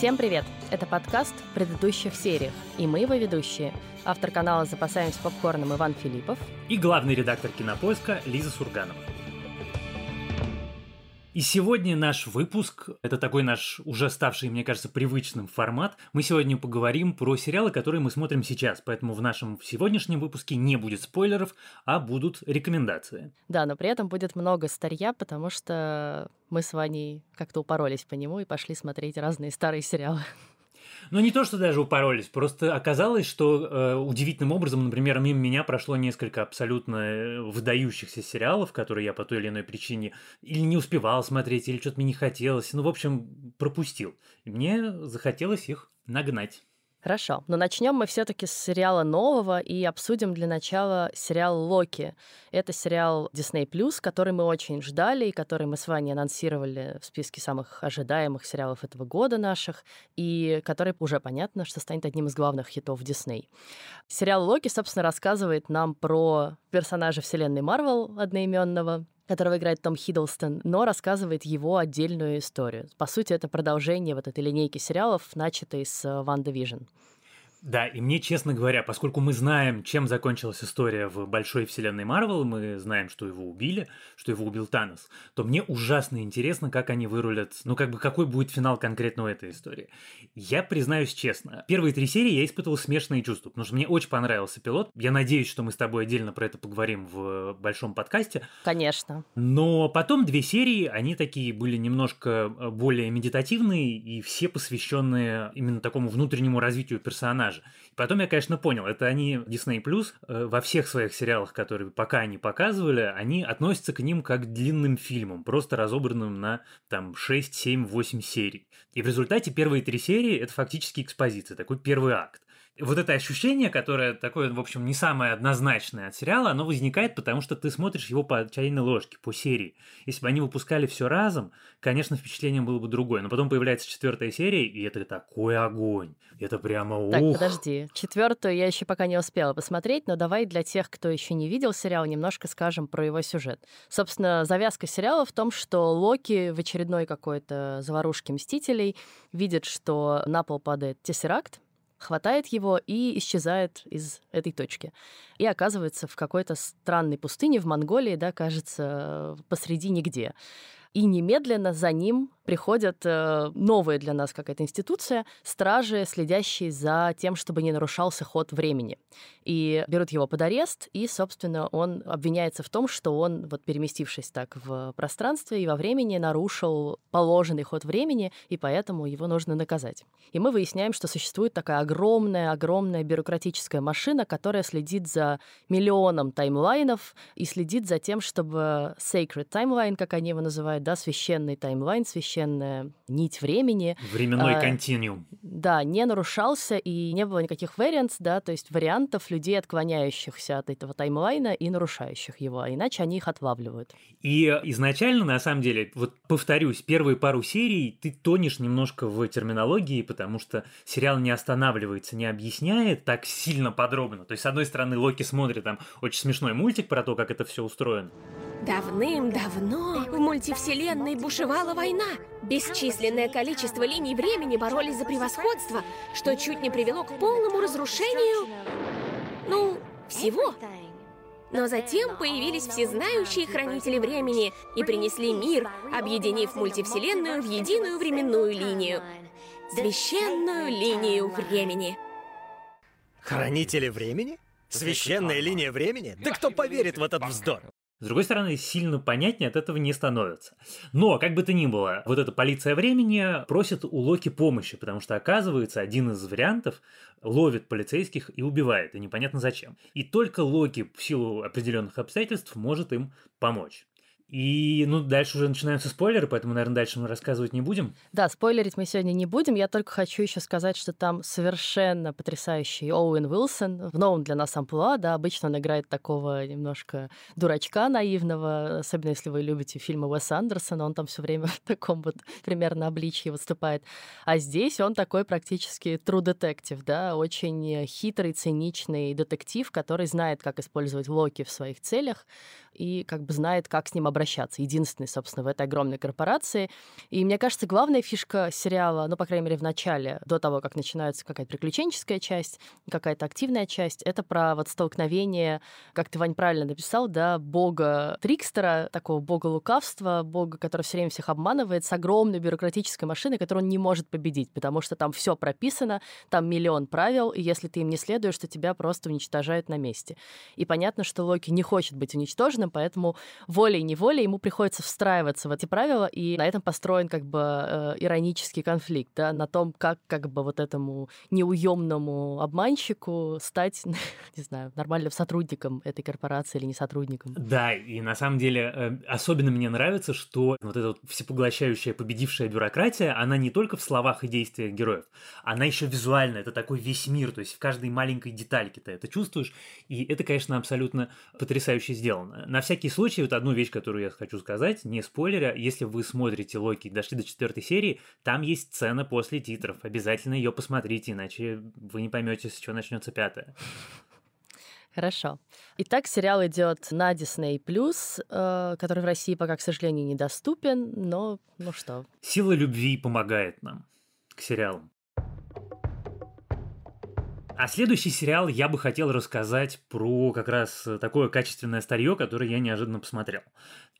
Всем привет! Это подкаст в предыдущих сериях, и мы его ведущие. Автор канала «Запасаемся попкорном» Иван Филиппов и главный редактор «Кинопоиска» Лиза Сурганова. И сегодня наш выпуск, это такой наш уже ставший, мне кажется, привычным формат. Мы сегодня поговорим про сериалы, которые мы смотрим сейчас, поэтому в нашем сегодняшнем выпуске не будет спойлеров, а будут рекомендации. Да, но при этом будет много старья, потому что мы с Ваней как-то упоролись по нему и пошли смотреть разные старые сериалы. Ну, не то, что даже упоролись, просто оказалось, что э, удивительным образом, например, мимо меня прошло несколько абсолютно э, выдающихся сериалов, которые я по той или иной причине или не успевал смотреть, или что-то мне не хотелось. Ну, в общем, пропустил. И мне захотелось их нагнать. Хорошо, но начнем мы все-таки с сериала нового и обсудим для начала сериал Локи. Это сериал Disney который мы очень ждали и который мы с вами анонсировали в списке самых ожидаемых сериалов этого года наших, и который уже понятно, что станет одним из главных хитов Disney. Сериал Локи, собственно, рассказывает нам про персонажа вселенной Марвел одноименного, которого играет Том Хиддлстон, но рассказывает его отдельную историю. По сути, это продолжение вот этой линейки сериалов, начатой с «ВандаВижн». Да, и мне, честно говоря, поскольку мы знаем, чем закончилась история в большой вселенной Марвел, мы знаем, что его убили, что его убил Танос, то мне ужасно интересно, как они вырулят, ну, как бы, какой будет финал конкретно у этой истории. Я признаюсь честно, первые три серии я испытывал смешанные чувства, потому что мне очень понравился пилот. Я надеюсь, что мы с тобой отдельно про это поговорим в большом подкасте. Конечно. Но потом две серии, они такие были немножко более медитативные и все посвященные именно такому внутреннему развитию персонажа персонажа. Потом я, конечно, понял, это они Disney Plus э, во всех своих сериалах, которые пока они показывали, они относятся к ним как к длинным фильмам, просто разобранным на там 6, 7, 8 серий. И в результате первые три серии это фактически экспозиция, такой первый акт вот это ощущение, которое такое, в общем, не самое однозначное от сериала, оно возникает, потому что ты смотришь его по чайной ложке, по серии. Если бы они выпускали все разом, конечно, впечатление было бы другое. Но потом появляется четвертая серия, и это такой огонь. Это прямо ух. Так, подожди. Четвертую я еще пока не успела посмотреть, но давай для тех, кто еще не видел сериал, немножко скажем про его сюжет. Собственно, завязка сериала в том, что Локи в очередной какой-то заварушке Мстителей видит, что на пол падает Тессеракт, хватает его и исчезает из этой точки. И оказывается в какой-то странной пустыне в Монголии, да, кажется, посреди нигде. И немедленно за ним приходят э, новая для нас какая-то институция, стражи, следящие за тем, чтобы не нарушался ход времени. И берут его под арест, и, собственно, он обвиняется в том, что он, вот переместившись так в пространстве и во времени, нарушил положенный ход времени, и поэтому его нужно наказать. И мы выясняем, что существует такая огромная-огромная бюрократическая машина, которая следит за миллионом таймлайнов и следит за тем, чтобы sacred timeline, как они его называют, да, священный таймлайн, священный священная нить времени. Временной а, континуум. Да, не нарушался и не было никаких вариантов, да, то есть вариантов людей, отклоняющихся от этого таймлайна и нарушающих его, а иначе они их отлавливают. И изначально, на самом деле, вот повторюсь, первые пару серий ты тонешь немножко в терминологии, потому что сериал не останавливается, не объясняет так сильно подробно. То есть, с одной стороны, Локи смотрит там очень смешной мультик про то, как это все устроено. Давным-давно в мультивселенной бушевала война. Бесчисленное количество линий времени боролись за превосходство, что чуть не привело к полному разрушению... Ну, всего. Но затем появились всезнающие хранители времени и принесли мир, объединив мультивселенную в единую временную линию. Священную линию времени. Хранители времени? Священная линия времени? Да кто поверит в этот вздор? С другой стороны, сильно понятнее от этого не становится. Но, как бы то ни было, вот эта полиция времени просит у Локи помощи, потому что, оказывается, один из вариантов ловит полицейских и убивает, и непонятно зачем. И только Локи в силу определенных обстоятельств может им помочь. И, ну, дальше уже начинаются спойлеры, поэтому, наверное, дальше мы рассказывать не будем. Да, спойлерить мы сегодня не будем. Я только хочу еще сказать, что там совершенно потрясающий Оуэн Уилсон в новом для нас амплуа, да, обычно он играет такого немножко дурачка наивного, особенно если вы любите фильмы Уэса Андерсона, он там все время в таком вот примерно обличье выступает. А здесь он такой практически true detective, да, очень хитрый, циничный детектив, который знает, как использовать Локи в своих целях, и как бы знает, как с ним обращаться. Единственный, собственно, в этой огромной корпорации. И мне кажется, главная фишка сериала, ну, по крайней мере, в начале, до того, как начинается какая-то приключенческая часть, какая-то активная часть, это про вот столкновение, как ты, Вань, правильно написал, да, бога Трикстера, такого бога лукавства, бога, который все время всех обманывает, с огромной бюрократической машиной, которую он не может победить, потому что там все прописано, там миллион правил, и если ты им не следуешь, то тебя просто уничтожают на месте. И понятно, что Локи не хочет быть уничтоженным, поэтому волей-неволей ему приходится встраиваться в эти правила, и на этом построен как бы э, иронический конфликт, да, на том, как как бы вот этому неуемному обманщику стать, не знаю, нормальным сотрудником этой корпорации или не сотрудником. Да, и на самом деле э, особенно мне нравится, что вот эта вот всепоглощающая победившая бюрократия, она не только в словах и действиях героев, она еще визуально, это такой весь мир, то есть в каждой маленькой детальке ты это чувствуешь, и это, конечно, абсолютно потрясающе сделано. На всякий случай, вот одну вещь, которую я хочу сказать, не спойлеря, если вы смотрите Локи и дошли до четвертой серии, там есть сцена после титров, обязательно ее посмотрите, иначе вы не поймете, с чего начнется пятая. Хорошо. Итак, сериал идет на Disney+, э, который в России пока, к сожалению, недоступен, но ну что. Сила любви помогает нам к сериалам. А следующий сериал я бы хотел рассказать про как раз такое качественное старье, которое я неожиданно посмотрел.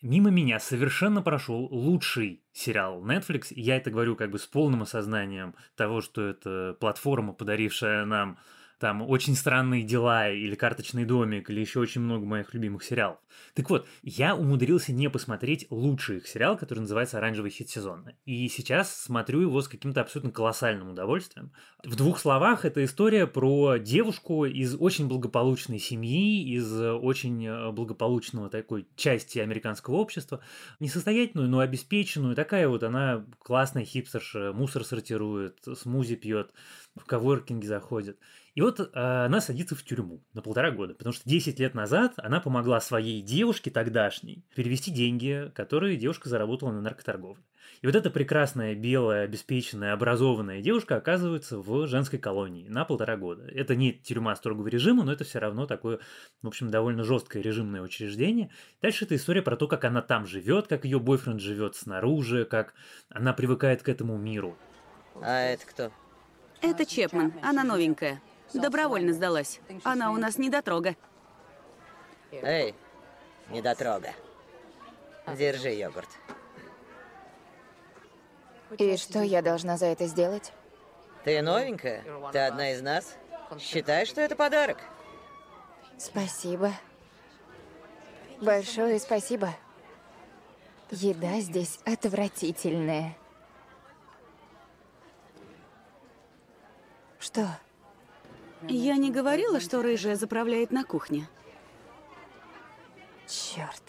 Мимо меня совершенно прошел лучший сериал Netflix, я это говорю как бы с полным осознанием того, что это платформа, подарившая нам там «Очень странные дела» или «Карточный домик» или еще очень много моих любимых сериалов. Так вот, я умудрился не посмотреть лучший их сериал, который называется «Оранжевый хит сезона». И сейчас смотрю его с каким-то абсолютно колоссальным удовольствием. В двух словах, это история про девушку из очень благополучной семьи, из очень э, благополучного такой части американского общества, несостоятельную, но обеспеченную, такая вот она классная хипстерша, мусор сортирует, смузи пьет, в коворкинге заходит. И вот э, она садится в тюрьму на полтора года, потому что 10 лет назад она помогла своей девушке тогдашней перевести деньги, которые девушка заработала на наркоторговле. И вот эта прекрасная, белая, обеспеченная, образованная девушка оказывается в женской колонии на полтора года. Это не тюрьма строгого режима, но это все равно такое, в общем, довольно жесткое режимное учреждение. Дальше это история про то, как она там живет, как ее бойфренд живет снаружи, как она привыкает к этому миру. А это кто? Это Чепман, она новенькая. Добровольно сдалась. Она у нас недотрога. Эй, недотрога. Держи йогурт. И что я должна за это сделать? Ты новенькая? Ты одна из нас? Считай, что это подарок. Спасибо. Большое спасибо. Еда здесь отвратительная. Что? Я не говорила, что рыжая заправляет на кухне. Черт.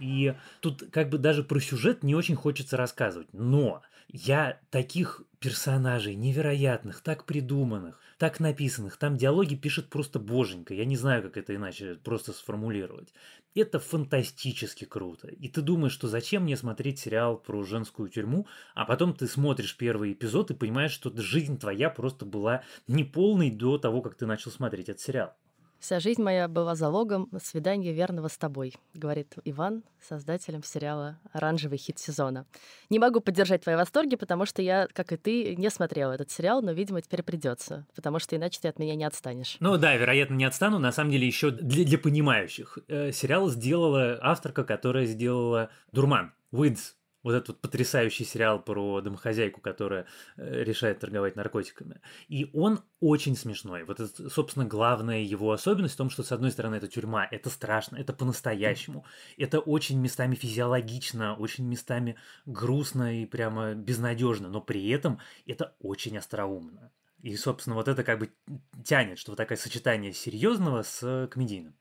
И тут как бы даже про сюжет не очень хочется рассказывать. Но я таких персонажей невероятных, так придуманных, так написанных, там диалоги пишет просто боженька. Я не знаю, как это иначе просто сформулировать. Это фантастически круто. И ты думаешь, что зачем мне смотреть сериал про женскую тюрьму, а потом ты смотришь первый эпизод и понимаешь, что жизнь твоя просто была неполной до того, как ты начал смотреть этот сериал. Вся жизнь моя была залогом свидания верного с тобой, говорит Иван, создателем сериала «Оранжевый хит сезона». Не могу поддержать твои восторги, потому что я, как и ты, не смотрела этот сериал, но, видимо, теперь придется, потому что иначе ты от меня не отстанешь. Ну да, вероятно, не отстану. На самом деле, еще для, для понимающих. Э, сериал сделала авторка, которая сделала «Дурман», «Уидс», вот этот вот потрясающий сериал про домохозяйку, которая э, решает торговать наркотиками. И он очень смешной. Вот это, собственно, главная его особенность в том, что, с одной стороны, это тюрьма, это страшно, это по-настоящему. Это очень местами физиологично, очень местами грустно и прямо безнадежно, но при этом это очень остроумно. И, собственно, вот это как бы тянет, что вот такое сочетание серьезного с комедийным.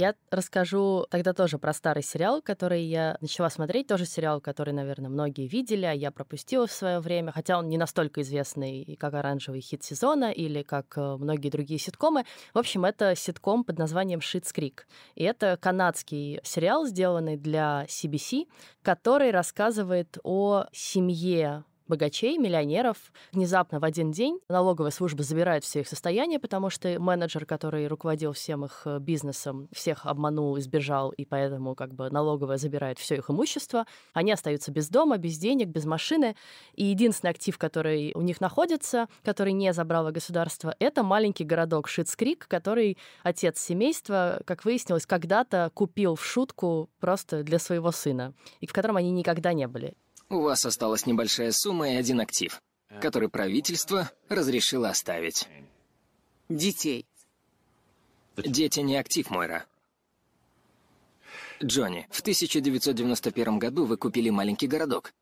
Я расскажу тогда тоже про старый сериал, который я начала смотреть. Тоже сериал, который, наверное, многие видели, а я пропустила в свое время. Хотя он не настолько известный, как «Оранжевый хит сезона» или как э, многие другие ситкомы. В общем, это ситком под названием «Шитс Крик». И это канадский сериал, сделанный для CBC, который рассказывает о семье богачей, миллионеров. Внезапно в один день налоговая служба забирает все их состояние, потому что менеджер, который руководил всем их э, бизнесом, всех обманул, избежал, и поэтому как бы налоговая забирает все их имущество. Они остаются без дома, без денег, без машины. И единственный актив, который у них находится, который не забрало государство, это маленький городок Шитскрик, который отец семейства, как выяснилось, когда-то купил в шутку просто для своего сына, и в котором они никогда не были. У вас осталась небольшая сумма и один актив, который правительство разрешило оставить. Детей. Дети не актив, Мойра. Джонни, в 1991 году вы купили маленький городок.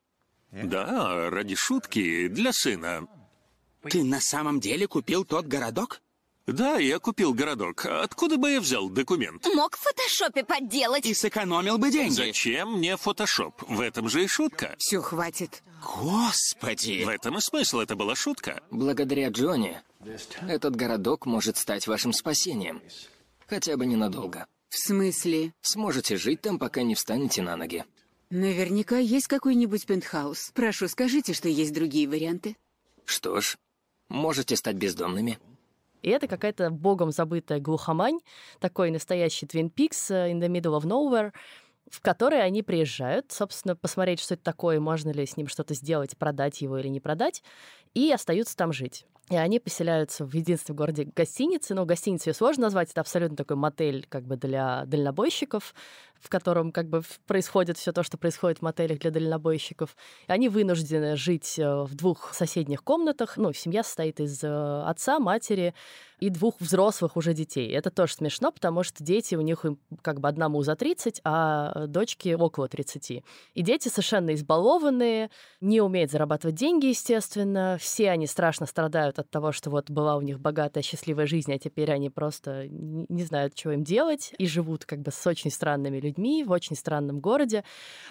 Да, ради шутки, для сына. Ты на самом деле купил тот городок? Да, я купил городок. Откуда бы я взял документ? Мог в фотошопе подделать. И сэкономил бы деньги. Зачем мне фотошоп? В этом же и шутка. Все, хватит. Господи! В этом и смысл, это была шутка. Благодаря Джонни, этот городок может стать вашим спасением. Хотя бы ненадолго. В смысле? Сможете жить там, пока не встанете на ноги. Наверняка есть какой-нибудь пентхаус. Прошу, скажите, что есть другие варианты. Что ж, можете стать бездомными. И это какая-то богом забытая глухомань, такой настоящий Twin Peaks э, in the middle of nowhere, в который они приезжают, собственно, посмотреть, что это такое, можно ли с ним что-то сделать, продать его или не продать, и остаются там жить. И они поселяются в единственном городе гостинице. Ну, гостиницу ее сложно назвать, это абсолютно такой мотель как бы для дальнобойщиков, в котором как бы происходит все то, что происходит в мотелях для дальнобойщиков. И они вынуждены жить э, в двух соседних комнатах. Ну, семья состоит из э, отца, матери и двух взрослых уже детей. Это тоже смешно, потому что дети у них как бы одному за 30, а дочки около 30. И дети совершенно избалованные, не умеют зарабатывать деньги, естественно. Все они страшно страдают от того, что вот была у них богатая, счастливая жизнь, а теперь они просто не знают, что им делать, и живут как бы с очень странными людьми в очень странном городе.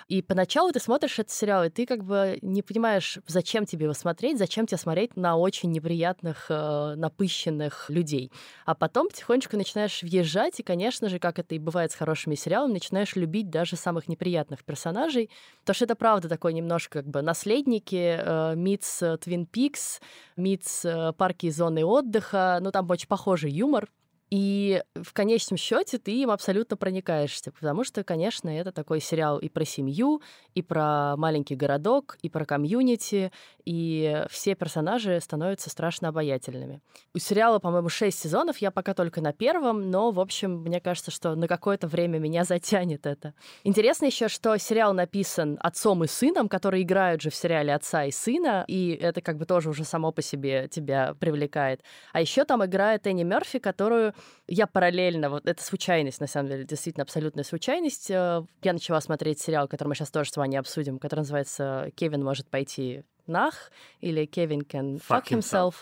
И поначалу ты смотришь этот сериал, и ты как бы не понимаешь, зачем тебе его смотреть, зачем тебе смотреть на очень неприятных, э, напыщенных людей. А потом потихонечку начинаешь въезжать, и, конечно же, как это и бывает с хорошими сериалами, начинаешь любить даже самых неприятных персонажей. Потому что это правда такой немножко как бы наследники, э, митс Твин Пикс, митс э, парки и зоны отдыха. Ну, там очень похожий юмор. И в конечном счете ты им абсолютно проникаешься, потому что, конечно, это такой сериал и про семью, и про маленький городок, и про комьюнити, и все персонажи становятся страшно обаятельными. У сериала, по-моему, шесть сезонов, я пока только на первом, но, в общем, мне кажется, что на какое-то время меня затянет это. Интересно еще, что сериал написан отцом и сыном, которые играют же в сериале отца и сына, и это как бы тоже уже само по себе тебя привлекает. А еще там играет Энни Мерфи, которую я параллельно, вот это случайность, на самом деле, действительно абсолютная случайность. Э, я начала смотреть сериал, который мы сейчас тоже с вами обсудим, который называется «Кевин может пойти нах» или «Кевин can fuck, fuck himself. himself».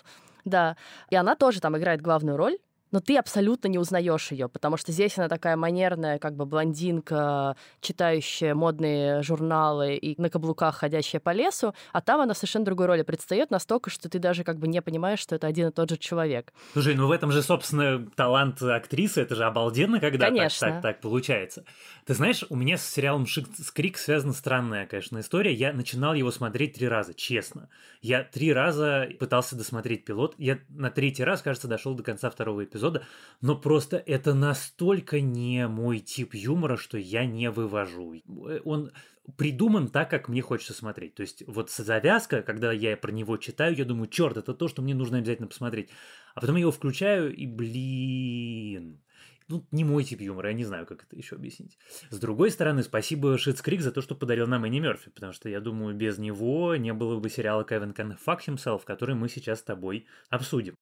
Да, и она тоже там играет главную роль но ты абсолютно не узнаешь ее, потому что здесь она такая манерная, как бы блондинка, читающая модные журналы и на каблуках ходящая по лесу, а там она в совершенно другой роли предстает настолько, что ты даже как бы не понимаешь, что это один и тот же человек. Слушай, ну в этом же, собственно, талант актрисы, это же обалденно, когда Конечно. Так, так, так получается. Ты знаешь, у меня с сериалом Скрик связана странная, конечно, история. Я начинал его смотреть три раза, честно. Я три раза пытался досмотреть пилот. Я на третий раз, кажется, дошел до конца второго эпизода эпизода, но просто это настолько не мой тип юмора, что я не вывожу. Он придуман так, как мне хочется смотреть. То есть вот завязка, когда я про него читаю, я думаю, черт, это то, что мне нужно обязательно посмотреть. А потом я его включаю и, блин, ну, не мой тип юмора, я не знаю, как это еще объяснить. С другой стороны, спасибо Шитс Крик за то, что подарил нам Энни Мерфи, потому что, я думаю, без него не было бы сериала Кевин Can Fuck Himself, который мы сейчас с тобой обсудим.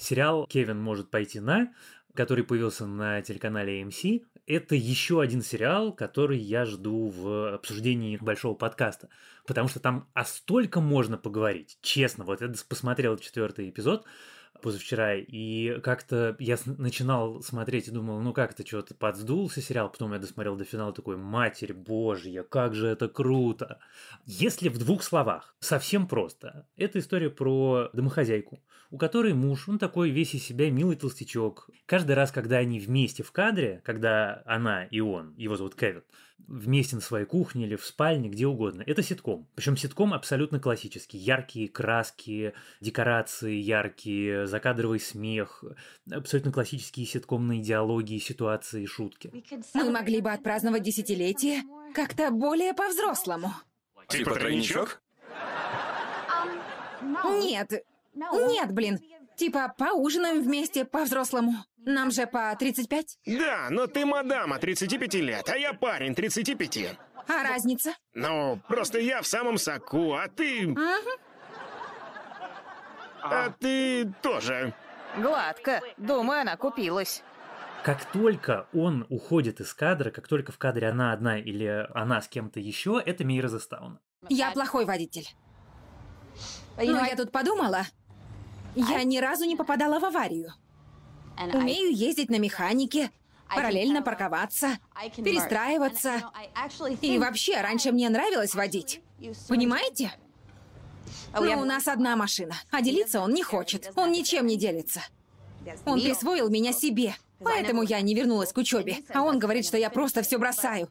Сериал «Кевин может пойти на», который появился на телеканале AMC, это еще один сериал, который я жду в обсуждении большого подкаста. Потому что там о столько можно поговорить. Честно, вот я посмотрел четвертый эпизод, позавчера, и как-то я начинал смотреть и думал, ну как-то что-то подсдулся сериал, потом я досмотрел до финала такой, матерь божья, как же это круто. Если в двух словах, совсем просто, это история про домохозяйку, у которой муж, он такой весь из себя милый толстячок. Каждый раз, когда они вместе в кадре, когда она и он, его зовут Кевин, вместе на своей кухне или в спальне, где угодно. Это ситком. Причем ситком абсолютно классический. Яркие краски, декорации яркие, закадровый смех, абсолютно классические ситкомные диалоги, ситуации, шутки. Мы могли бы отпраздновать десятилетие как-то более по-взрослому. Типа тройничок? Нет, нет, блин. Типа поужинаем вместе по-взрослому. Нам же по 35. Да, но ты мадама 35 лет, а я парень 35. А разница? Ну, просто я в самом соку, а ты... А ты тоже. Гладко. Думаю, она купилась. Как только он уходит из кадра, как только в кадре она одна или она с кем-то еще, это Мира Заставна. Я плохой водитель. Но я тут подумала, я ни разу не попадала в аварию. Умею ездить на механике, параллельно парковаться, перестраиваться. И вообще, раньше мне нравилось водить. Понимаете? Но у нас одна машина, а делиться он не хочет. Он ничем не делится. Он присвоил меня себе, поэтому я не вернулась к учебе. А он говорит, что я просто все бросаю.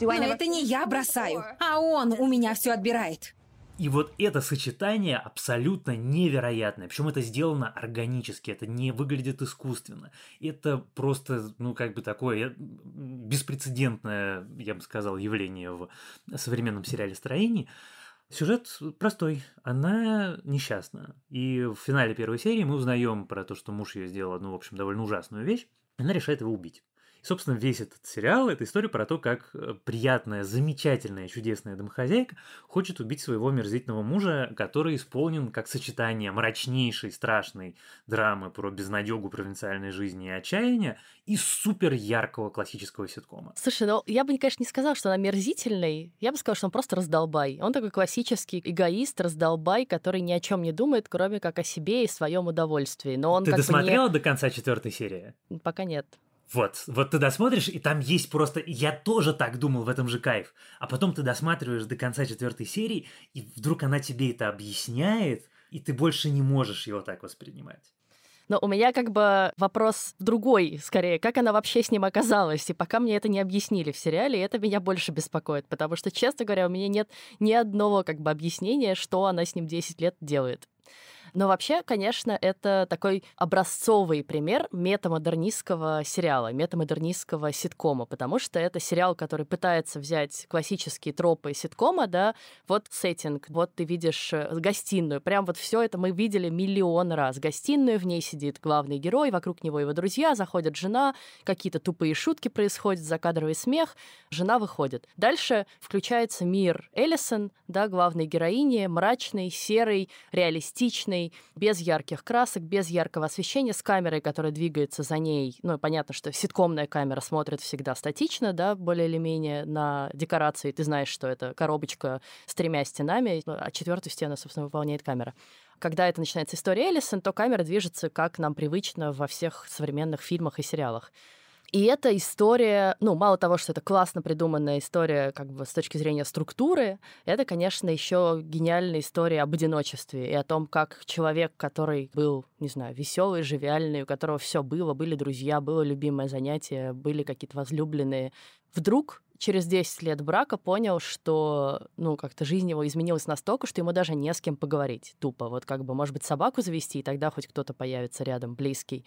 Но это не я бросаю, а он у меня все отбирает. И вот это сочетание абсолютно невероятное. Причем это сделано органически, это не выглядит искусственно. Это просто, ну, как бы такое беспрецедентное, я бы сказал, явление в современном сериале строении. Сюжет простой. Она несчастна. И в финале первой серии мы узнаем про то, что муж ее сделал одну, в общем, довольно ужасную вещь. Она решает его убить. И, собственно, весь этот сериал – это история про то, как э, приятная, замечательная, чудесная домохозяйка хочет убить своего мерзительного мужа, который исполнен как сочетание мрачнейшей, страшной драмы про безнадегу провинциальной жизни и отчаяния и супер яркого классического ситкома. Слушай, ну я бы, конечно, не сказал, что она мерзительный. Я бы сказал, что он просто раздолбай. Он такой классический эгоист, раздолбай, который ни о чем не думает, кроме как о себе и своем удовольствии. Но он Ты досмотрела не... до конца четвертой серии? Пока нет. Вот, вот ты досмотришь, и там есть просто... Я тоже так думал, в этом же кайф. А потом ты досматриваешь до конца четвертой серии, и вдруг она тебе это объясняет, и ты больше не можешь его так воспринимать. Но у меня как бы вопрос другой, скорее, как она вообще с ним оказалась. И пока мне это не объяснили в сериале, это меня больше беспокоит, потому что, честно говоря, у меня нет ни одного как бы объяснения, что она с ним 10 лет делает. Но вообще, конечно, это такой образцовый пример метамодернистского сериала, метамодернистского ситкома, потому что это сериал, который пытается взять классические тропы ситкома, да, вот сеттинг, вот ты видишь э, гостиную, прям вот все это мы видели миллион раз. Гостиную, в ней сидит главный герой, вокруг него его друзья, заходит жена, какие-то тупые шутки происходят, закадровый смех, жена выходит. Дальше включается мир Эллисон, да, главной героини, мрачный, серый, реалистичный, без ярких красок, без яркого освещения, с камерой, которая двигается за ней. Ну, понятно, что ситкомная камера смотрит всегда статично, да, более или менее на декорации. Ты знаешь, что это коробочка с тремя стенами, а четвертую стену, собственно, выполняет камера когда это начинается история Эллисон, то камера движется, как нам привычно во всех современных фильмах и сериалах. И эта история, ну, мало того, что это классно придуманная история как бы с точки зрения структуры, это, конечно, еще гениальная история об одиночестве и о том, как человек, который был, не знаю, веселый, живиальный, у которого все было, были друзья, было любимое занятие, были какие-то возлюбленные, вдруг через 10 лет брака понял, что, ну, как-то жизнь его изменилась настолько, что ему даже не с кем поговорить. Тупо. Вот как бы, может быть, собаку завести, и тогда хоть кто-то появится рядом, близкий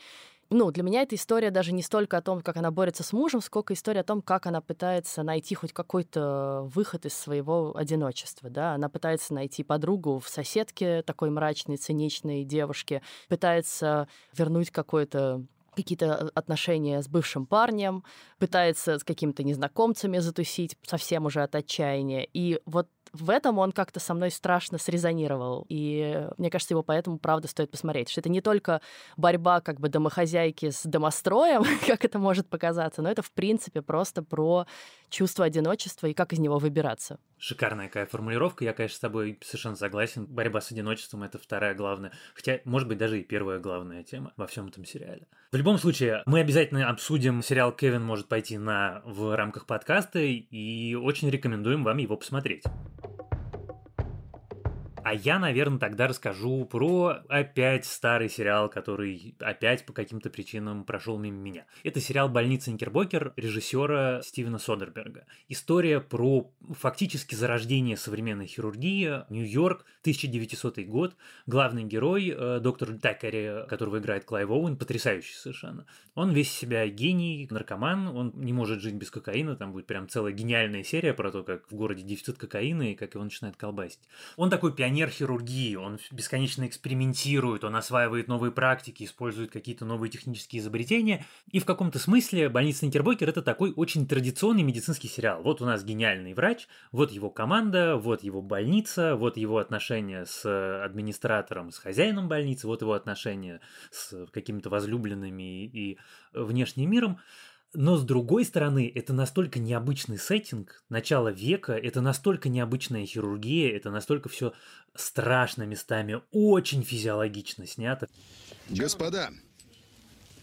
ну, для меня эта история даже не столько о том, как она борется с мужем, сколько история о том, как она пытается найти хоть какой-то выход из своего одиночества, да. Она пытается найти подругу в соседке такой мрачной, циничной девушке, пытается вернуть какое-то какие-то отношения с бывшим парнем, пытается с какими-то незнакомцами затусить, совсем уже от отчаяния. И вот в этом он как-то со мной страшно срезонировал. И мне кажется, его поэтому, правда, стоит посмотреть. Что это не только борьба как бы домохозяйки с домостроем, как это может показаться, но это, в принципе, просто про чувство одиночества и как из него выбираться. Шикарная какая формулировка. Я, конечно, с тобой совершенно согласен. Борьба с одиночеством — это вторая главная. Хотя, может быть, даже и первая главная тема во всем этом сериале. В любом случае, мы обязательно обсудим сериал «Кевин может пойти на» в рамках подкаста и очень рекомендуем вам его посмотреть. А я, наверное, тогда расскажу про опять старый сериал, который опять по каким-то причинам прошел мимо меня. Это сериал «Больница Никербокер» режиссера Стивена Содерберга. История про фактически зарождение современной хирургии, Нью-Йорк, 1900 год. Главный герой, э, доктор Тэкери, которого играет Клайв Оуэн, потрясающий совершенно. Он весь себя гений, наркоман, он не может жить без кокаина, там будет прям целая гениальная серия про то, как в городе дефицит кокаина и как его начинает колбасить. Он такой пионер хирургии, он бесконечно экспериментирует, он осваивает новые практики, использует какие-то новые технические изобретения. И в каком-то смысле «Больница Никербокер» — это такой очень традиционный медицинский сериал. Вот у нас гениальный врач, вот его команда, вот его больница, вот его отношения с администратором, с хозяином больницы, вот его отношения с какими-то возлюбленными и внешним миром. Но с другой стороны, это настолько необычный сеттинг, начало века, это настолько необычная хирургия, это настолько все страшно местами, очень физиологично снято. Господа,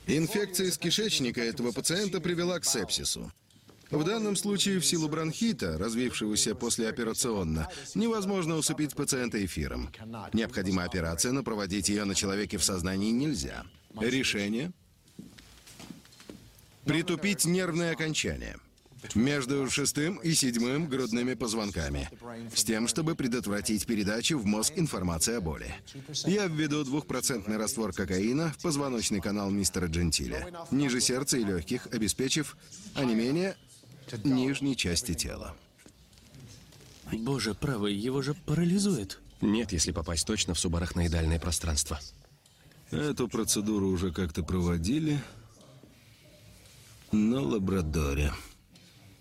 инфекция из кишечника этого пациента привела к сепсису. В данном случае в силу бронхита, развившегося послеоперационно, невозможно усыпить пациента эфиром. Необходима операция, но проводить ее на человеке в сознании нельзя. Решение Притупить нервные окончания между шестым и седьмым грудными позвонками, с тем, чтобы предотвратить передачу в мозг информации о боли. Я введу двухпроцентный раствор кокаина в позвоночный канал мистера Джентиля, ниже сердца и легких, обеспечив, а не менее, нижней части тела. Боже правый, его же парализует. Нет, если попасть точно в субарахноидальное пространство. Эту процедуру уже как-то проводили на лабрадоре.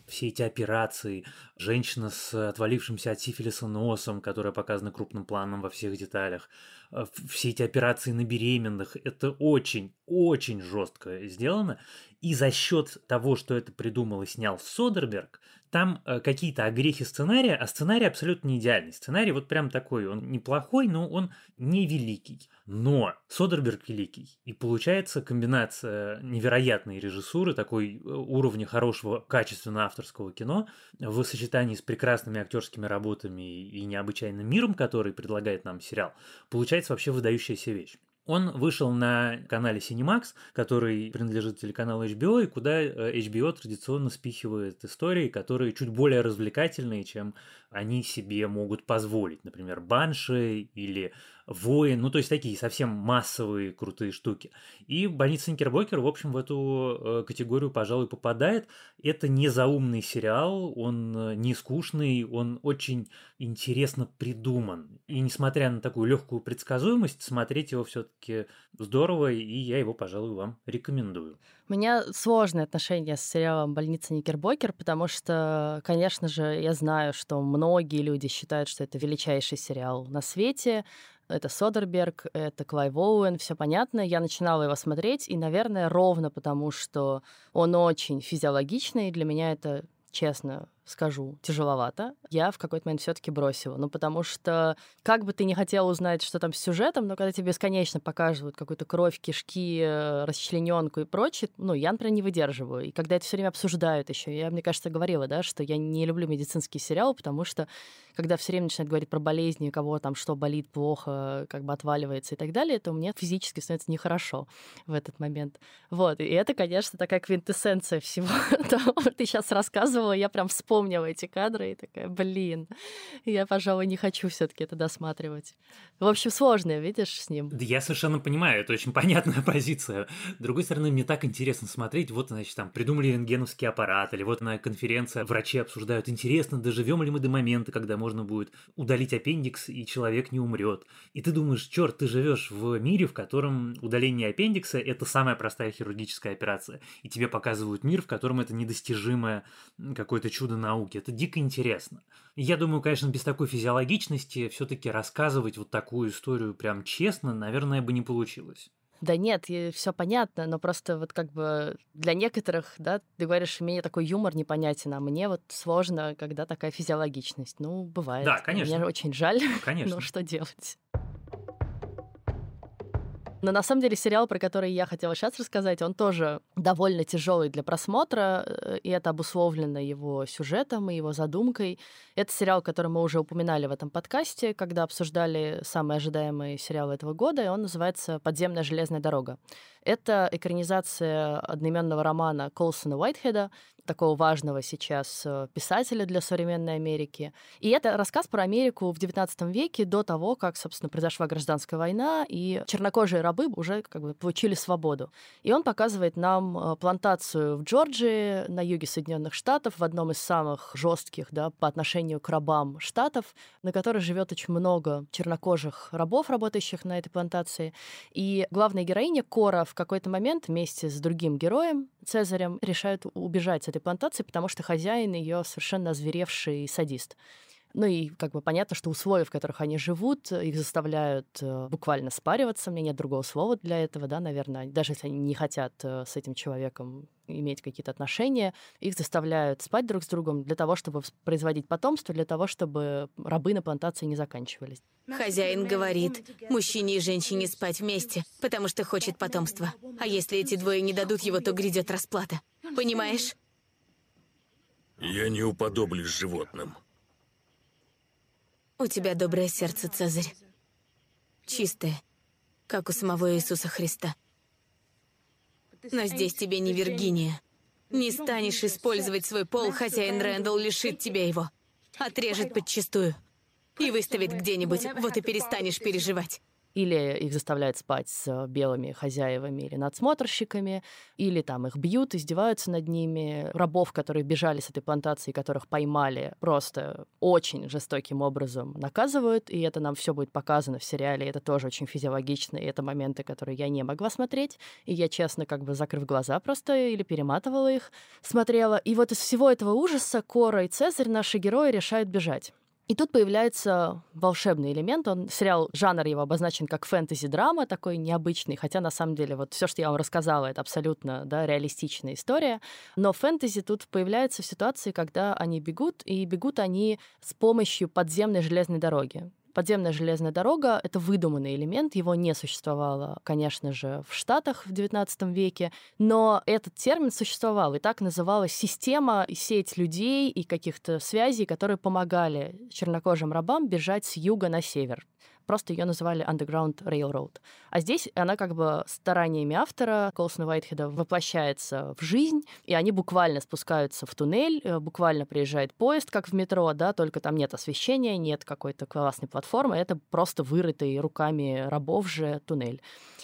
Все эти операции, женщина с отвалившимся от сифилиса носом, которая показана крупным планом во всех деталях, э, все эти операции на беременных, это очень, очень жестко сделано. И за счет того, что это придумал и снял Содерберг, там э, какие-то огрехи сценария, а сценарий абсолютно не идеальный. Сценарий вот прям такой, он неплохой, но он не великий. Но Содерберг великий. И получается комбинация невероятной режиссуры, такой э, уровня хорошего, качественного авторского кино в сочетании с прекрасными актерскими работами и необычайным миром, который предлагает нам сериал, получается вообще выдающаяся вещь. Он вышел на канале Cinemax, который принадлежит телеканалу HBO, и куда э, HBO традиционно спихивает истории, которые чуть более развлекательные, чем они себе могут позволить. Например, Банши или Воин, ну то есть такие совсем массовые крутые штуки. И больница Никербокер, в общем, в эту э, категорию, пожалуй, попадает. Это не заумный сериал, он э, не скучный, он очень интересно придуман. И несмотря на такую легкую предсказуемость, смотреть его все-таки здорово, и я его, пожалуй, вам рекомендую. У меня сложные отношения с сериалом «Больница Никербокер», потому что, конечно же, я знаю, что многие люди считают, что это величайший сериал на свете, это Содерберг, это Клайв Оуэн, все понятно. Я начинала его смотреть, и, наверное, ровно потому, что он очень физиологичный, для меня это, честно, скажу, тяжеловато, я в какой-то момент все-таки бросила. Ну, потому что, как бы ты не хотел узнать, что там с сюжетом, но когда тебе бесконечно показывают какую-то кровь, кишки, э, расчлененку и прочее, ну, я, например, не выдерживаю. И когда это все время обсуждают еще, я, мне кажется, говорила, да, что я не люблю медицинский сериал, потому что когда все время начинают говорить про болезни, у кого там что болит плохо, как бы отваливается и так далее, то мне физически становится нехорошо в этот момент. Вот, и это, конечно, такая квинтэссенция всего ты сейчас рассказывала, я прям вспомнила вспомнила эти кадры и такая, блин, я, пожалуй, не хочу все таки это досматривать. В общем, сложно, видишь, с ним. Да я совершенно понимаю, это очень понятная позиция. С другой стороны, мне так интересно смотреть, вот, значит, там, придумали рентгеновский аппарат, или вот на конференции врачи обсуждают, интересно, доживем ли мы до момента, когда можно будет удалить аппендикс, и человек не умрет. И ты думаешь, черт, ты живешь в мире, в котором удаление аппендикса – это самая простая хирургическая операция. И тебе показывают мир, в котором это недостижимое какое-то чудо на науки. Это дико интересно. Я думаю, конечно, без такой физиологичности все-таки рассказывать вот такую историю прям честно, наверное, бы не получилось. Да нет, все понятно, но просто вот как бы для некоторых, да, ты говоришь, мне такой юмор непонятен, а мне вот сложно, когда такая физиологичность. Ну, бывает. Да, конечно. Мне очень жаль, конечно. но что делать? Но на самом деле сериал, про который я хотела сейчас рассказать, он тоже довольно тяжелый для просмотра, э, и это обусловлено его сюжетом и его задумкой. Это сериал, который мы уже упоминали в этом подкасте, когда обсуждали самые ожидаемые сериалы этого года, и он называется «Подземная железная дорога». Это экранизация одноименного романа Колсона Уайтхеда, такого важного сейчас э, писателя для современной Америки. И это рассказ про Америку в XIX веке, до того, как, собственно, произошла гражданская война, и чернокожие рабы уже как бы получили свободу. И он показывает нам э, плантацию в Джорджии, на юге Соединенных Штатов, в одном из самых жестких да, по отношению к рабам штатов, на которой живет очень много чернокожих рабов, работающих на этой плантации. И главная героиня Кора в какой-то момент вместе с другим героем, Цезарем, решают убежать с этой плантации, потому что хозяин ее совершенно озверевший садист. Ну и как бы понятно, что условия, в которых они живут, их заставляют э, буквально спариваться. У меня нет другого слова для этого, да, наверное. Даже если они не хотят э, с этим человеком иметь какие-то отношения, их заставляют спать друг с другом для того, чтобы производить потомство, для того, чтобы рабы на плантации не заканчивались. Хозяин говорит, мужчине и женщине спать вместе, потому что хочет потомства. А если эти двое не дадут его, то грядет расплата. Понимаешь? Я не уподоблюсь животным. У тебя доброе сердце, Цезарь. Чистое, как у самого Иисуса Христа. Но здесь тебе не Виргиния. Не станешь использовать свой пол, хозяин Рэндалл лишит тебя его. Отрежет подчистую. И выставит где-нибудь, вот и перестанешь переживать. Или их заставляют спать с белыми хозяевами или надсмотрщиками, или там их бьют, издеваются над ними. Рабов, которые бежали с этой плантации, которых поймали, просто очень жестоким образом наказывают, и это нам все будет показано в сериале, это тоже очень физиологично, и это моменты, которые я не могла смотреть, и я, честно, как бы закрыв глаза просто или перематывала их, смотрела. И вот из всего этого ужаса Кора и Цезарь, наши герои, решают бежать. И тут появляется волшебный элемент. Он сериал, жанр его обозначен как фэнтези-драма, такой необычный, хотя на самом деле вот все, что я вам рассказала, это абсолютно да, реалистичная история. Но фэнтези тут появляется в ситуации, когда они бегут, и бегут они с помощью подземной железной дороги. Подземная железная дорога — это выдуманный элемент, его не существовало, конечно же, в Штатах в XIX веке, но этот термин существовал, и так называлась система, сеть людей и каких-то связей, которые помогали чернокожим рабам бежать с юга на север просто ее называли Underground Railroad. А здесь она как бы стараниями автора Колсона Уайтхеда воплощается в жизнь, и они буквально спускаются в туннель, э, буквально приезжает поезд, как в метро, да, только там нет освещения, нет какой-то классной платформы, это просто вырытый руками рабов же туннель.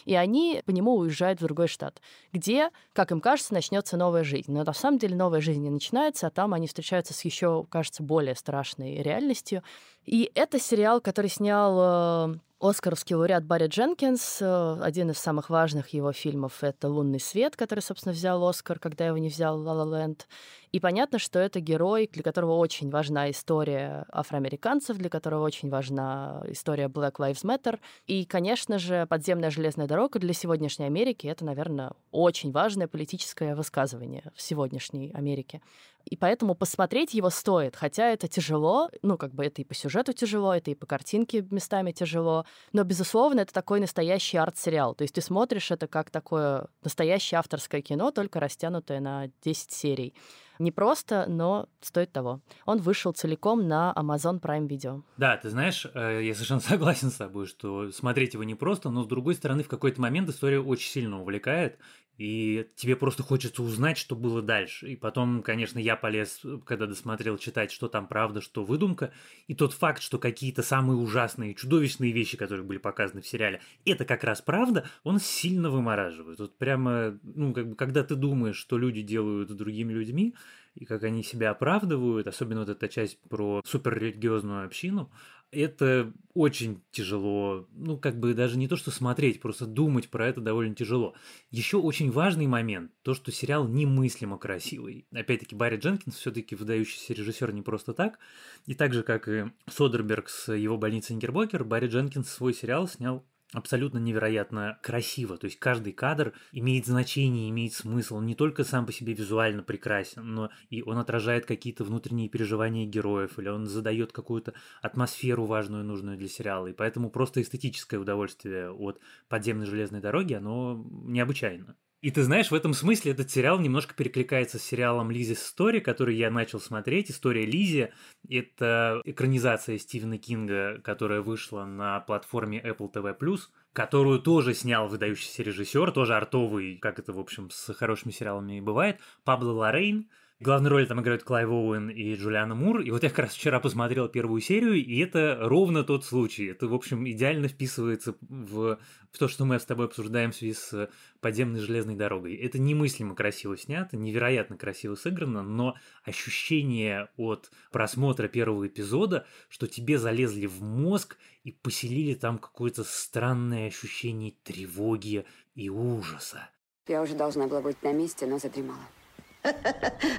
И они по нему уезжают в другой штат, где, как им кажется, начнется новая жизнь. Но на самом деле новая жизнь не начинается, а там они встречаются с еще, кажется, более страшной реальностью. И это сериал, который снял э, Оскаровский лауреат Барри Дженкинс. Э, один из самых важных его фильмов — это «Лунный свет», который, собственно, взял Оскар, когда его не взял «Ла Ла Ленд». И понятно, что это герой, для которого очень важна история афроамериканцев, для которого очень важна история Black Lives Matter. И, конечно же, подземная железная дорога для сегодняшней Америки — это, наверное, очень важное политическое высказывание в сегодняшней Америке. И поэтому посмотреть его стоит, хотя это тяжело, ну, как бы это и по сюжету тяжело, это и по картинке местами тяжело, но, безусловно, это такой настоящий арт-сериал. То есть ты смотришь это как такое настоящее авторское кино, только растянутое на 10 серий. Не просто, но стоит того. Он вышел целиком на Amazon Prime Video. Да, ты знаешь, э, я совершенно согласен с тобой, что смотреть его не просто, но с другой стороны, в какой-то момент история очень сильно увлекает, и тебе просто хочется узнать, что было дальше. И потом, конечно, я полез, когда досмотрел, читать, что там правда, что выдумка. И тот факт, что какие-то самые ужасные, чудовищные вещи, которые были показаны в сериале, это как раз правда, он сильно вымораживает. Вот прямо, ну, как бы, когда ты думаешь, что люди делают с другими людьми, и как они себя оправдывают, особенно вот эта часть про суперрелигиозную общину, это очень тяжело, ну, как бы даже не то, что смотреть, просто думать про это довольно тяжело. Еще очень важный момент, то, что сериал немыслимо красивый. Опять-таки, Барри Дженкинс все-таки выдающийся режиссер не просто так. И так же, как и Содерберг с его больницей Никербокер, Барри Дженкинс свой сериал снял абсолютно невероятно красиво. То есть каждый кадр имеет значение, имеет смысл. Он не только сам по себе визуально прекрасен, но и он отражает какие-то внутренние переживания героев, или он задает какую-то атмосферу важную, нужную для сериала. И поэтому просто эстетическое удовольствие от подземной железной дороги, оно необычайно. И ты знаешь, в этом смысле этот сериал немножко перекликается с сериалом Лизи Стори, который я начал смотреть. История Лизи — это экранизация Стивена Кинга, которая вышла на платформе Apple TV+, которую тоже снял выдающийся режиссер, тоже артовый, как это, в общем, с хорошими сериалами и бывает, Пабло Лорейн, Главную роль там играют Клайв Оуэн и Джулиана Мур. И вот я как раз вчера посмотрел первую серию, и это ровно тот случай. Это, в общем, идеально вписывается в, в то, что мы с тобой обсуждаем в связи с подземной железной дорогой. Это немыслимо красиво снято, невероятно красиво сыграно, но ощущение от просмотра первого эпизода, что тебе залезли в мозг и поселили там какое-то странное ощущение тревоги и ужаса. Я уже должна была быть на месте, но задремала.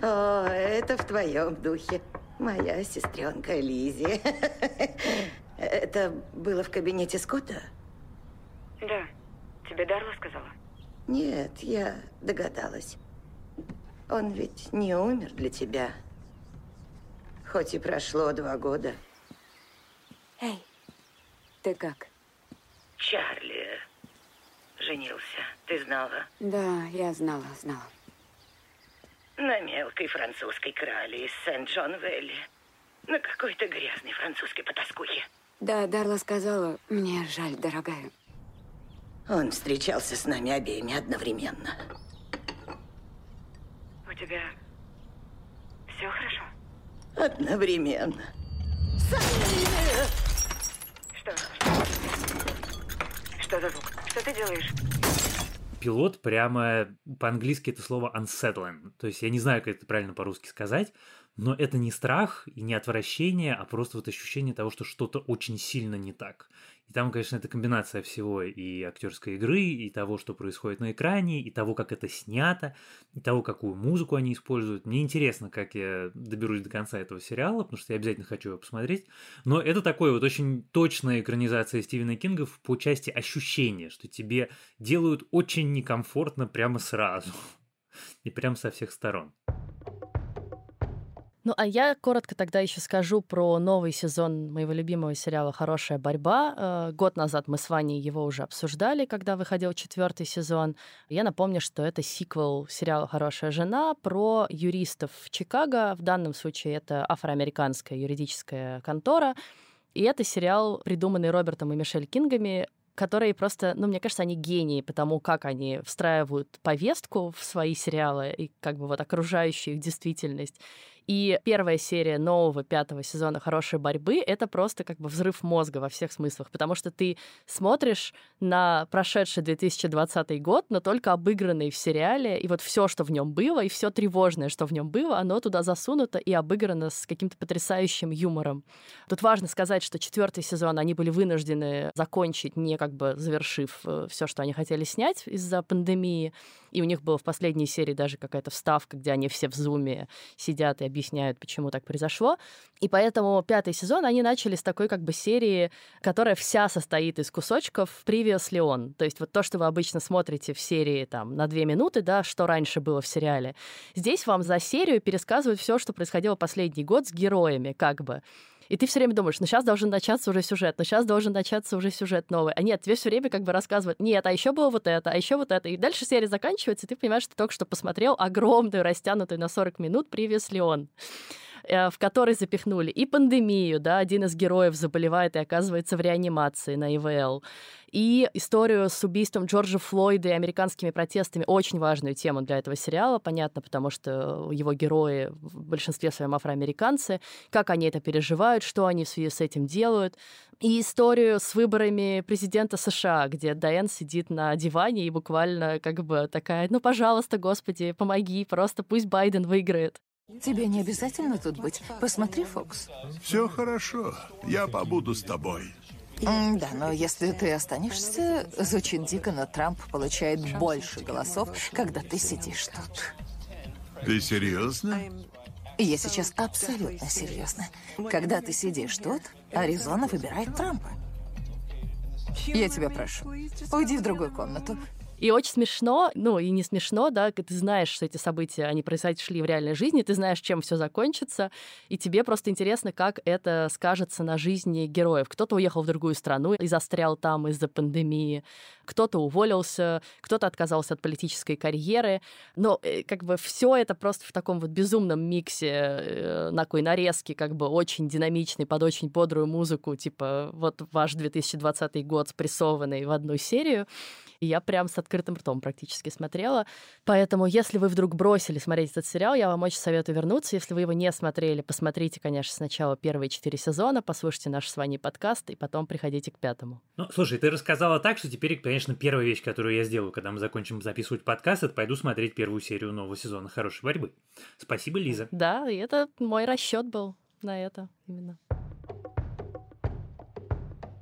О, это в твоем духе. Моя сестренка Лизи. Это было в кабинете Скотта? Да. Тебе Дарла сказала? Нет, я догадалась. Он ведь не умер для тебя. Хоть и прошло два года. Эй, ты как? Чарли женился. Ты знала? Да, я знала, знала. На мелкой французской крале из Сент-Джон-Велли. На какой-то грязной французской потаскухе. Да, Дарла сказала, мне жаль, дорогая. Он встречался с нами обеими одновременно. У тебя все хорошо? Одновременно. Что? Что за звук? Что ты делаешь? Пилот прямо по-английски это слово unsettling. То есть я не знаю, как это правильно по-русски сказать, но это не страх и не отвращение, а просто вот ощущение того, что что-то очень сильно не так. И там, конечно, это комбинация всего и актерской игры, и того, что происходит на экране, и того, как это снято, и того, какую музыку они используют. Мне интересно, как я доберусь до конца этого сериала, потому что я обязательно хочу его посмотреть. Но это такое вот очень точная экранизация Стивена Кинга по части ощущения, что тебе делают очень некомфортно прямо сразу. И прям со всех сторон. Ну, а я коротко тогда еще скажу про новый сезон моего любимого сериала «Хорошая борьба». Э, год назад мы с Ваней его уже обсуждали, когда выходил четвертый сезон. Я напомню, что это сиквел сериала «Хорошая жена» про юристов в Чикаго. В данном случае это афроамериканская юридическая контора. И это сериал, придуманный Робертом и Мишель Кингами, которые просто, ну, мне кажется, они гении, потому как они встраивают повестку в свои сериалы и как бы вот окружающую их действительность. И первая серия нового пятого сезона «Хорошей борьбы» — это просто как бы взрыв мозга во всех смыслах, потому что ты смотришь на прошедший 2020 год, но только обыгранный в сериале, и вот все, что в нем было, и все тревожное, что в нем было, оно туда засунуто и обыграно с каким-то потрясающим юмором. Тут важно сказать, что четвертый сезон они были вынуждены закончить, не как бы завершив э, все, что они хотели снять из-за пандемии, и у них была в последней серии даже какая-то вставка, где они все в зуме сидят и объясняют, почему так произошло. И поэтому пятый сезон они начали с такой как бы серии, которая вся состоит из кусочков Previous On. То есть вот то, что вы обычно смотрите в серии там на две минуты, да, что раньше было в сериале. Здесь вам за серию пересказывают все, что происходило последний год с героями, как бы. И ты все время думаешь, ну сейчас должен начаться уже сюжет, ну сейчас должен начаться уже сюжет новый. А нет, тебе все время как бы рассказывают, нет, а еще было вот это, а еще вот это. И дальше серия заканчивается, и ты понимаешь, что ты только что посмотрел огромную, растянутую на 40 минут «Привез Леон» в который запихнули и пандемию, да, один из героев заболевает и оказывается в реанимации на ИВЛ, и историю с убийством Джорджа Флойда и американскими протестами, очень важную тему для этого сериала, понятно, потому что его герои в большинстве своем афроамериканцы, как они это переживают, что они в связи с этим делают, и историю с выборами президента США, где Дайан сидит на диване и буквально как бы такая, ну, пожалуйста, господи, помоги, просто пусть Байден выиграет. Тебе не обязательно тут быть. Посмотри, Фокс. Все хорошо. Я побуду с тобой. Да, но если ты останешься, звучит дико, но Трамп получает больше голосов, когда ты сидишь тут. Ты серьезно? Я сейчас абсолютно серьезно. Когда ты сидишь тут, Аризона выбирает Трампа. Я тебя прошу, уйди в другую комнату. И очень смешно, ну и не смешно, да, ты знаешь, что эти события, они произошли в реальной жизни, ты знаешь, чем все закончится, и тебе просто интересно, как это скажется на жизни героев. Кто-то уехал в другую страну и застрял там из-за пандемии, кто-то уволился, кто-то отказался от политической карьеры, но э, как бы все это просто в таком вот безумном миксе, э, на такой нарезке, как бы очень динамичный, под очень бодрую музыку, типа вот ваш 2020 год спрессованный в одну серию. И я прям с открытым ртом практически смотрела. Поэтому, если вы вдруг бросили смотреть этот сериал, я вам очень советую вернуться. Если вы его не смотрели, посмотрите, конечно, сначала первые четыре сезона, послушайте наш с вами подкаст, и потом приходите к пятому. Ну, слушай, ты рассказала так, что теперь, конечно, первая вещь, которую я сделаю, когда мы закончим записывать подкаст, это пойду смотреть первую серию нового сезона «Хорошей борьбы». Спасибо, Лиза. Да, и это мой расчет был на это именно.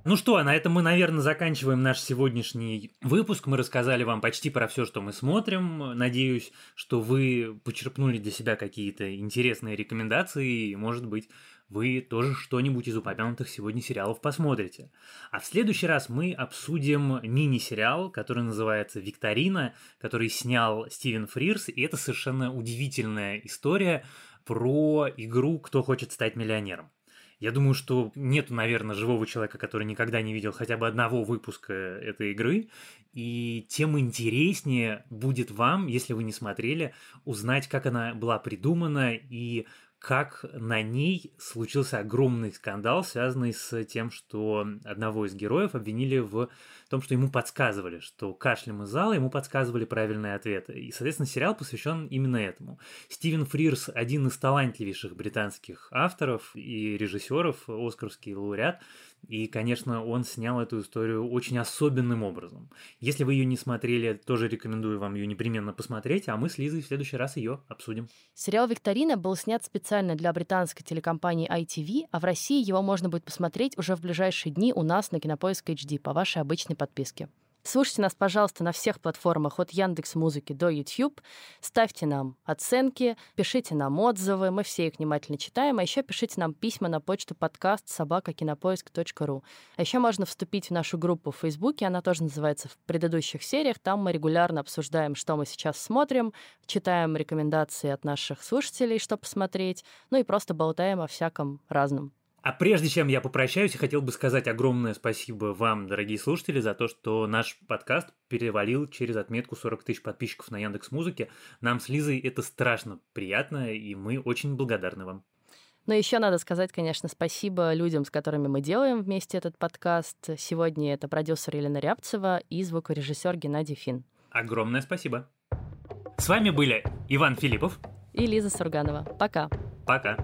Ну что, на этом мы, наверное, заканчиваем наш сегодняшний выпуск. Мы рассказали вам почти про все, что мы смотрим. Надеюсь, что вы почерпнули для себя какие-то интересные рекомендации, и, может быть, вы тоже что-нибудь из упомянутых сегодня сериалов посмотрите. А в следующий раз мы обсудим мини-сериал, который называется «Викторина», который снял Стивен Фрирс, и это совершенно удивительная история про игру «Кто хочет стать миллионером». Я думаю, что нет, наверное, живого человека, который никогда не видел хотя бы одного выпуска этой игры. И тем интереснее будет вам, если вы не смотрели, узнать, как она была придумана и как на ней случился огромный скандал, связанный с тем, что одного из героев обвинили в том, что ему подсказывали, что кашлем из зала ему подсказывали правильные ответы. И, соответственно, сериал посвящен именно этому. Стивен Фрирс – один из талантливейших британских авторов и режиссеров, оскаровский лауреат, и, конечно, он снял эту историю очень особенным образом. Если вы ее не смотрели, тоже рекомендую вам ее непременно посмотреть, а мы с Лизой в следующий раз ее обсудим. Сериал «Викторина» был снят специально для британской телекомпании ITV, а в России его можно будет посмотреть уже в ближайшие дни у нас на Кинопоиск HD по вашей обычной подписке. Слушайте нас, пожалуйста, на всех платформах от Яндекс Музыки до YouTube. Ставьте нам оценки, пишите нам отзывы, мы все их внимательно читаем. А еще пишите нам письма на почту подкаст собакакинопоиск.ру. А еще можно вступить в нашу группу в Фейсбуке, она тоже называется в предыдущих сериях. Там мы регулярно обсуждаем, что мы сейчас смотрим, читаем рекомендации от наших слушателей, что посмотреть, ну и просто болтаем о всяком разном. А прежде чем я попрощаюсь, я хотел бы сказать огромное спасибо вам, дорогие слушатели, за то, что наш подкаст перевалил через отметку 40 тысяч подписчиков на Яндекс Музыке. Нам с Лизой это страшно приятно, и мы очень благодарны вам. Но еще надо сказать, конечно, спасибо людям, с которыми мы делаем вместе этот подкаст. Сегодня это продюсер Елена Рябцева и звукорежиссер Геннадий Фин. Огромное спасибо. С вами были Иван Филиппов и Лиза Сурганова. Пока. Пока.